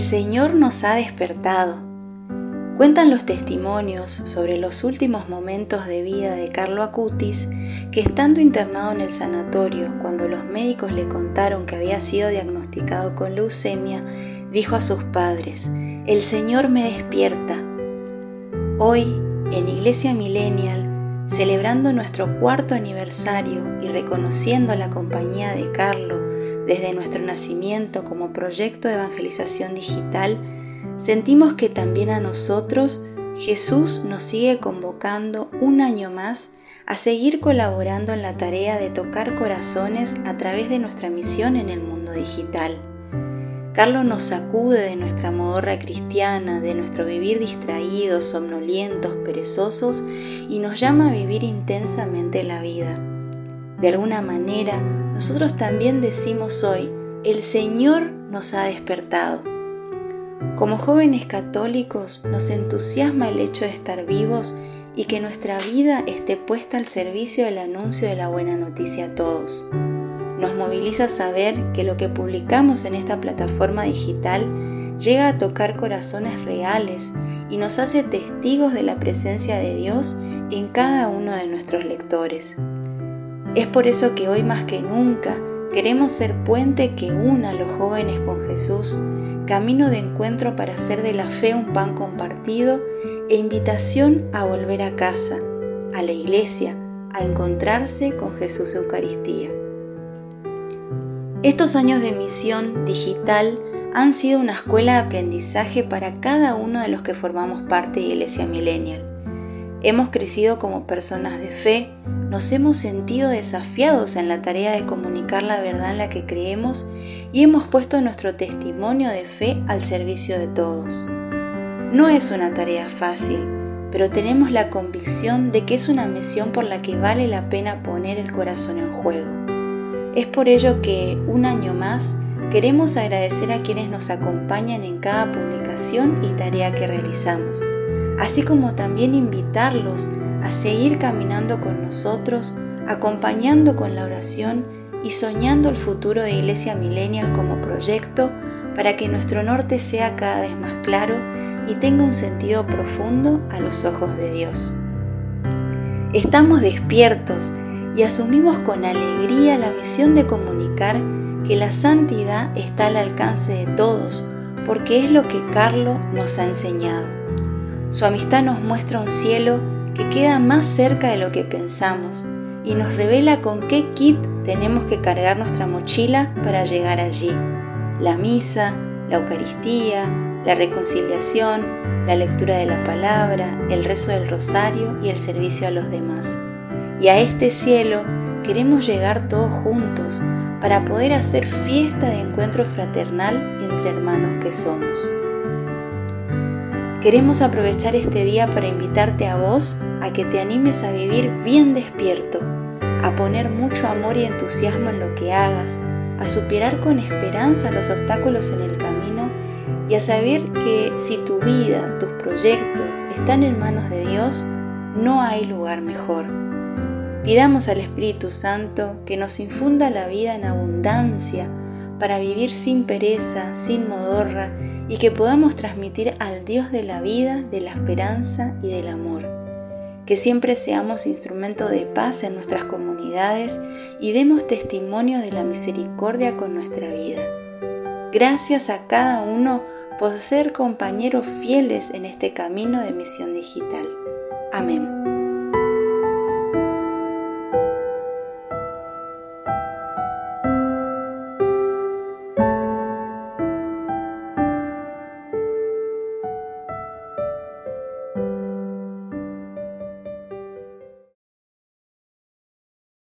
Señor nos ha despertado. Cuentan los testimonios sobre los últimos momentos de vida de Carlo Acutis que estando internado en el sanatorio, cuando los médicos le contaron que había sido diagnosticado con leucemia, dijo a sus padres, El Señor me despierta. Hoy, en Iglesia Millennial, celebrando nuestro cuarto aniversario y reconociendo la compañía de Carlo desde nuestro nacimiento como proyecto de evangelización digital, sentimos que también a nosotros Jesús nos sigue convocando un año más a seguir colaborando en la tarea de tocar corazones a través de nuestra misión en el mundo digital. Carlos nos sacude de nuestra modorra cristiana, de nuestro vivir distraídos, somnolientos, perezosos y nos llama a vivir intensamente la vida. De alguna manera, nosotros también decimos hoy, el Señor nos ha despertado. Como jóvenes católicos nos entusiasma el hecho de estar vivos y que nuestra vida esté puesta al servicio del anuncio de la buena noticia a todos. Nos moviliza saber que lo que publicamos en esta plataforma digital llega a tocar corazones reales y nos hace testigos de la presencia de Dios en cada uno de nuestros lectores. Es por eso que hoy más que nunca queremos ser puente que una a los jóvenes con Jesús, camino de encuentro para hacer de la fe un pan compartido e invitación a volver a casa, a la iglesia, a encontrarse con Jesús Eucaristía. Estos años de misión digital han sido una escuela de aprendizaje para cada uno de los que formamos parte de Iglesia Millennial. Hemos crecido como personas de fe, nos hemos sentido desafiados en la tarea de comunicar la verdad en la que creemos y hemos puesto nuestro testimonio de fe al servicio de todos. No es una tarea fácil, pero tenemos la convicción de que es una misión por la que vale la pena poner el corazón en juego. Es por ello que, un año más, queremos agradecer a quienes nos acompañan en cada publicación y tarea que realizamos, así como también invitarlos a seguir caminando con nosotros, acompañando con la oración y soñando el futuro de Iglesia Millennial como proyecto para que nuestro norte sea cada vez más claro y tenga un sentido profundo a los ojos de Dios. Estamos despiertos y asumimos con alegría la misión de comunicar que la santidad está al alcance de todos, porque es lo que Carlo nos ha enseñado. Su amistad nos muestra un cielo que queda más cerca de lo que pensamos y nos revela con qué kit tenemos que cargar nuestra mochila para llegar allí. La misa, la Eucaristía, la reconciliación, la lectura de la palabra, el rezo del rosario y el servicio a los demás. Y a este cielo queremos llegar todos juntos para poder hacer fiesta de encuentro fraternal entre hermanos que somos. Queremos aprovechar este día para invitarte a vos a que te animes a vivir bien despierto, a poner mucho amor y entusiasmo en lo que hagas, a superar con esperanza los obstáculos en el camino y a saber que si tu vida, tus proyectos están en manos de Dios, no hay lugar mejor. Pidamos al Espíritu Santo que nos infunda la vida en abundancia para vivir sin pereza, sin modorra y que podamos transmitir al Dios de la vida, de la esperanza y del amor. Que siempre seamos instrumento de paz en nuestras comunidades y demos testimonio de la misericordia con nuestra vida. Gracias a cada uno por ser compañeros fieles en este camino de misión digital. Amén.